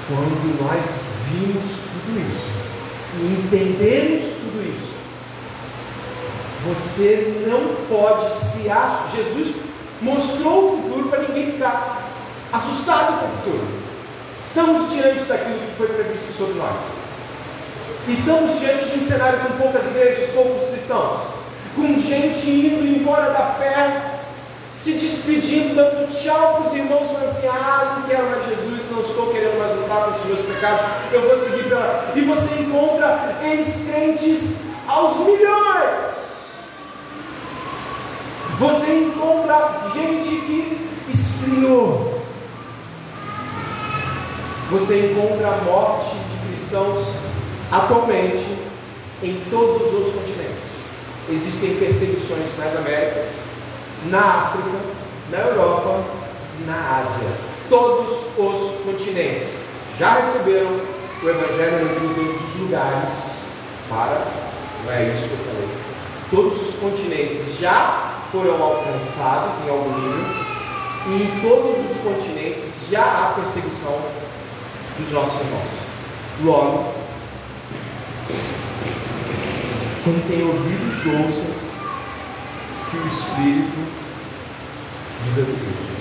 Quando nós vimos tudo isso e entendemos tudo isso, você não pode se assustar. Jesus mostrou o futuro para ninguém ficar assustado com o futuro. Estamos diante daquilo que foi previsto sobre nós. Estamos diante de um cenário com poucas igrejas, poucos cristãos, com gente indo embora da fé se despedindo, dando tchau para os irmãos, falando assim: Ah, não quero mais Jesus, não estou querendo mais lutar contra os meus pecados, eu vou seguir pela. E você encontra eles crentes aos milhões. Você encontra gente que esfriou. Você encontra a morte de cristãos atualmente em todos os continentes. Existem perseguições nas Américas, na África, na Europa, na Ásia. Todos os continentes já receberam o Evangelho, digo todos os lugares, para, não é isso que eu falei. Todos os continentes já foram alcançados em algum nível, e em todos os continentes já há perseguição dos nossos irmãos. Logo, quem tem ouvidos, ouça que o Espírito diz às igrejas.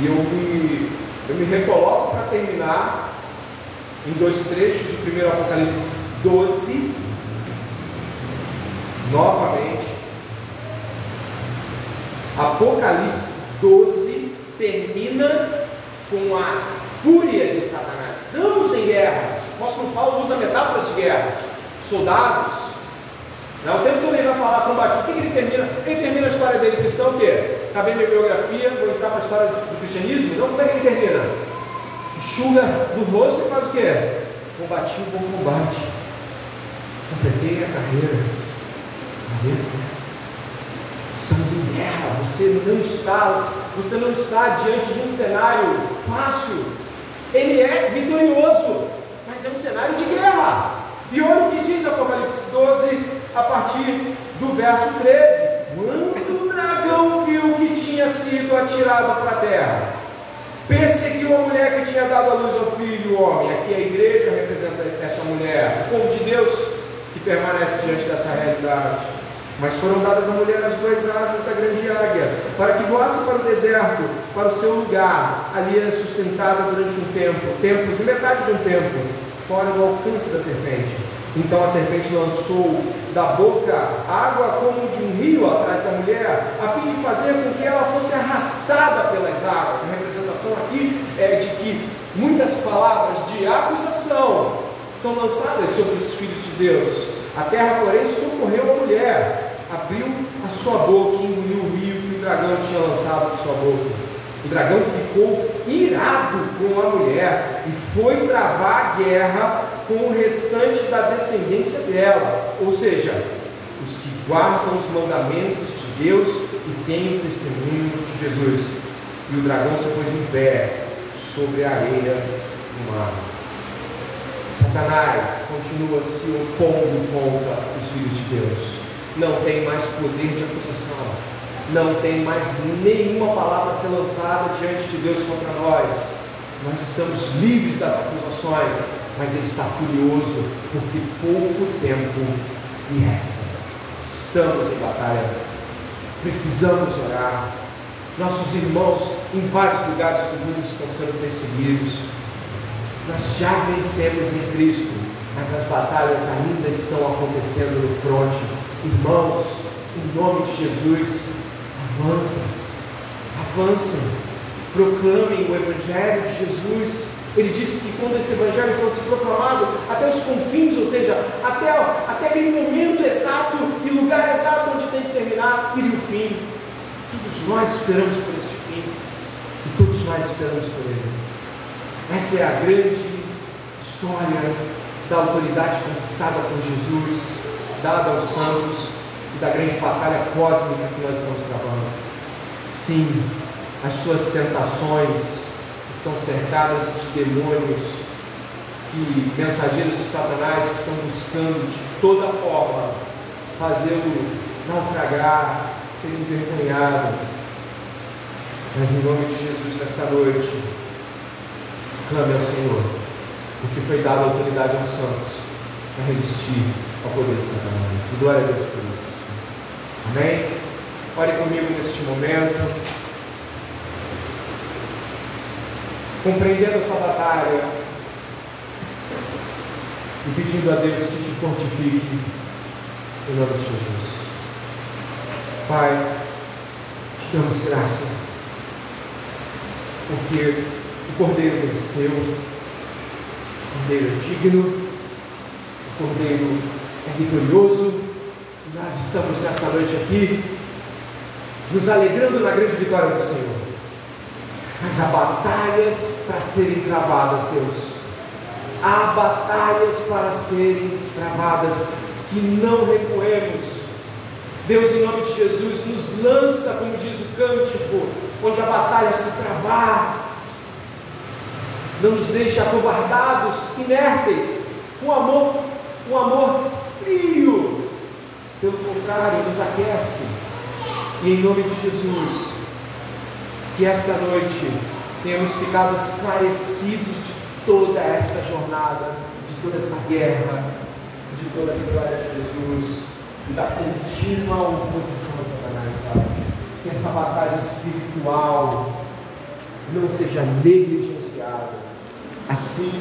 E eu me, eu me recoloco para terminar em dois trechos, o primeiro Apocalipse 12, novamente. Apocalipse 12 termina com a fúria de Satanás. Estamos em guerra. Apóstolo Paulo usa metáforas de guerra. Soldados. Não, o tempo todo ele vai falar combate. O que, ele termina? Ele termina a história dele cristão o quê? Acabei minha biografia, vou entrar para a história do cristianismo. Então como é que ele termina? Enxuga do rosto e faz o quê? Combati o bom combate. Completei a carreira Estamos em guerra, você não está, você não está diante de um cenário fácil. Ele é vitorioso, mas é um cenário de guerra. E olha o que diz Apocalipse 12, a partir do verso 13. Quando o dragão viu que tinha sido atirado para a terra, perseguiu a mulher que tinha dado a luz ao filho, o homem. Aqui a igreja representa esta mulher, o povo de Deus que permanece diante dessa realidade. Mas foram dadas à mulher as duas asas da grande águia, para que voasse para o deserto, para o seu lugar. Ali era sustentada durante um tempo, tempos e metade de um tempo, fora do alcance da serpente. Então a serpente lançou da boca água como de um rio atrás da mulher, a fim de fazer com que ela fosse arrastada pelas águas. A representação aqui é de que muitas palavras de acusação são lançadas sobre os filhos de Deus. A terra, porém, socorreu a mulher, abriu a sua boca e engoliu o rio que o dragão tinha lançado de sua boca. O dragão ficou irado com a mulher e foi travar a guerra com o restante da descendência dela, ou seja, os que guardam os mandamentos de Deus e têm o testemunho de Jesus. E o dragão se pôs em pé sobre a areia do mar. Satanás continua se opondo contra os filhos de Deus. Não tem mais poder de acusação. Não tem mais nenhuma palavra a ser lançada diante de Deus contra nós. Nós estamos livres das acusações, mas Ele está furioso porque pouco tempo lhe resta. Estamos em batalha. Precisamos orar. Nossos irmãos em vários lugares do mundo estão sendo perseguidos nós já vencemos em Cristo, mas as batalhas ainda estão acontecendo no fronte. Irmãos, em nome de Jesus, avancem, avancem, proclamem o Evangelho de Jesus. Ele disse que quando esse Evangelho fosse proclamado até os confins, ou seja, até, até aquele momento exato e lugar exato onde tem que terminar, viria o fim. Todos nós esperamos por este fim e todos nós esperamos por ele. Esta é a grande história da autoridade conquistada por Jesus, dada aos santos e da grande batalha cósmica que nós estamos travando. Sim, as suas tentações estão cercadas de demônios e mensageiros de Satanás que estão buscando de toda forma fazê-lo naufragar, ser envergonhado. Mas em nome de Jesus, nesta noite, clame ao Senhor, porque foi dada autoridade aos santos para resistir ao poder de Satanás. E glória a Deus por isso. Amém? Ore comigo neste momento. Compreendendo esta batalha e pedindo a Deus que te fortifique em nome de Jesus. Pai, te damos graça, porque o Cordeiro venceu, o Cordeiro é digno, o Cordeiro é vitorioso. Nós estamos nesta noite aqui nos alegrando na grande vitória do Senhor. Mas há batalhas para serem travadas, Deus. Há batalhas para serem travadas que não recuemos. Deus, em nome de Jesus, nos lança, como diz o cântico, onde a batalha se travar, não nos deixe acovardados, inertes, com amor, um amor frio, pelo contrário, nos aquece. E em nome de Jesus, que esta noite tenhamos ficado esclarecidos de toda esta jornada, de toda esta guerra, de toda a vitória de Jesus e da contínua oposição a Satanás. Que essa batalha espiritual não seja negligenciada Assim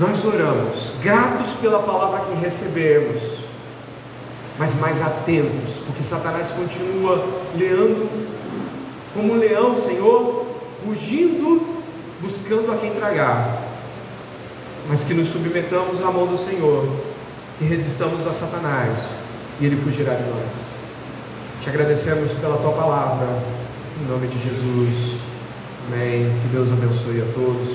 nós oramos, gratos pela palavra que recebemos, mas mais atentos, porque Satanás continua leando como um leão, Senhor, fugindo, buscando a quem tragar. Mas que nos submetamos à mão do Senhor, e resistamos a Satanás, e ele fugirá de nós. Te agradecemos pela tua palavra, em nome de Jesus. Amém. Que Deus abençoe a todos.